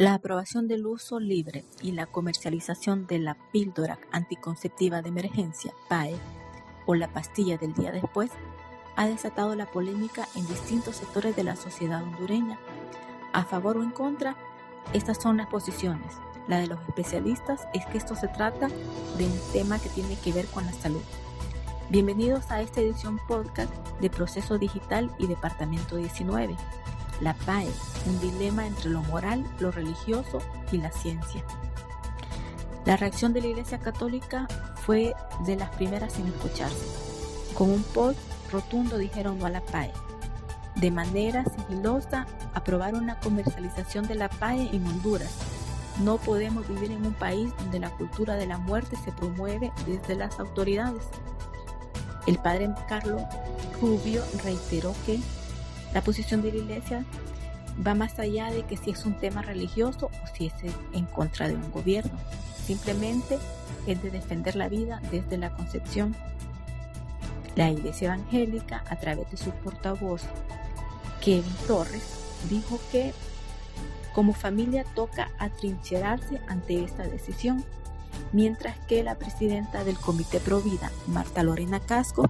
La aprobación del uso libre y la comercialización de la píldora anticonceptiva de emergencia, PAE, o la pastilla del día después, ha desatado la polémica en distintos sectores de la sociedad hondureña. A favor o en contra, estas son las posiciones. La de los especialistas es que esto se trata de un tema que tiene que ver con la salud. Bienvenidos a esta edición podcast de Proceso Digital y Departamento 19 la PAE, un dilema entre lo moral, lo religioso y la ciencia. La reacción de la Iglesia Católica fue de las primeras en escucharse. Con un post rotundo dijeron no a la PAE. De manera sigilosa aprobaron la comercialización de la PAE en Honduras. No podemos vivir en un país donde la cultura de la muerte se promueve desde las autoridades. El padre Carlos Rubio reiteró que la posición de la iglesia va más allá de que si es un tema religioso o si es en contra de un gobierno. Simplemente es de defender la vida desde la concepción. La iglesia evangélica, a través de su portavoz, Kevin Torres, dijo que como familia toca atrincherarse ante esta decisión, mientras que la presidenta del Comité Provida, Marta Lorena Casco,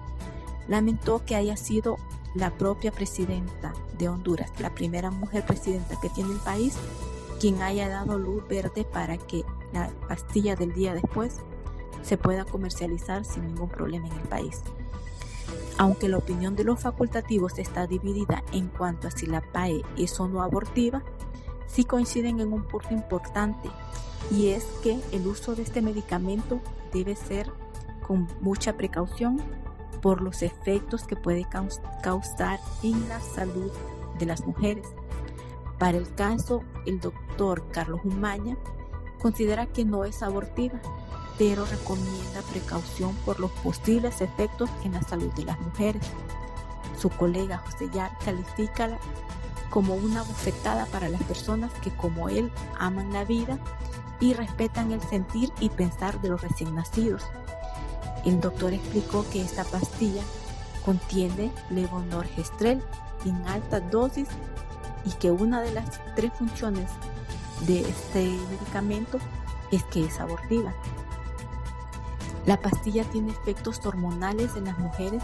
lamentó que haya sido la propia presidenta de Honduras, la primera mujer presidenta que tiene el país, quien haya dado luz verde para que la pastilla del día después se pueda comercializar sin ningún problema en el país. Aunque la opinión de los facultativos está dividida en cuanto a si la PAE es o no abortiva, sí coinciden en un punto importante y es que el uso de este medicamento debe ser con mucha precaución por los efectos que puede causar en la salud de las mujeres. Para el caso, el doctor Carlos Umaña considera que no es abortiva, pero recomienda precaución por los posibles efectos en la salud de las mujeres. Su colega José Yar califica como una bofetada para las personas que como él aman la vida y respetan el sentir y pensar de los recién nacidos el doctor explicó que esta pastilla contiene levonorgestrel en alta dosis y que una de las tres funciones de este medicamento es que es abortiva. La pastilla tiene efectos hormonales en las mujeres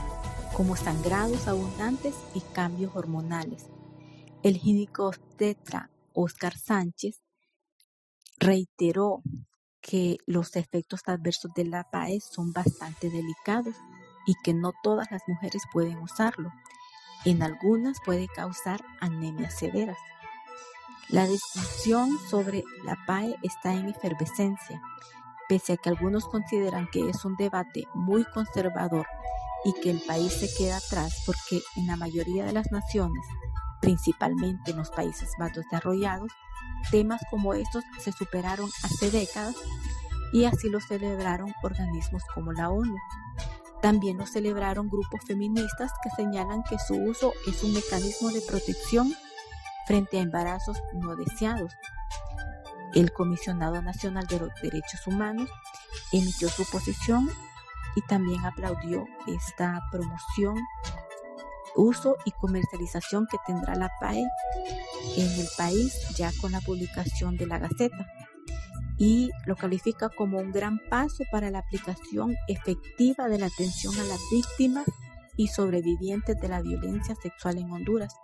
como sangrados abundantes y cambios hormonales. El ginecobstetra Oscar Sánchez reiteró que los efectos adversos de la PAE son bastante delicados y que no todas las mujeres pueden usarlo. En algunas puede causar anemias severas. La discusión sobre la PAE está en efervescencia, pese a que algunos consideran que es un debate muy conservador y que el país se queda atrás porque en la mayoría de las naciones, principalmente en los países más desarrollados, Temas como estos se superaron hace décadas y así lo celebraron organismos como la ONU. También lo celebraron grupos feministas que señalan que su uso es un mecanismo de protección frente a embarazos no deseados. El Comisionado Nacional de los Derechos Humanos emitió su posición y también aplaudió esta promoción uso y comercialización que tendrá la PAE en el país ya con la publicación de la Gaceta y lo califica como un gran paso para la aplicación efectiva de la atención a las víctimas y sobrevivientes de la violencia sexual en Honduras.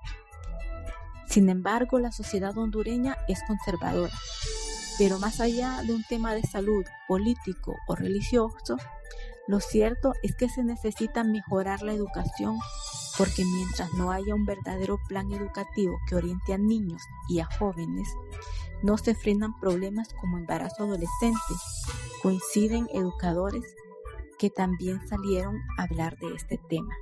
Sin embargo, la sociedad hondureña es conservadora, pero más allá de un tema de salud político o religioso, lo cierto es que se necesita mejorar la educación porque mientras no haya un verdadero plan educativo que oriente a niños y a jóvenes, no se frenan problemas como embarazo adolescente. Coinciden educadores que también salieron a hablar de este tema.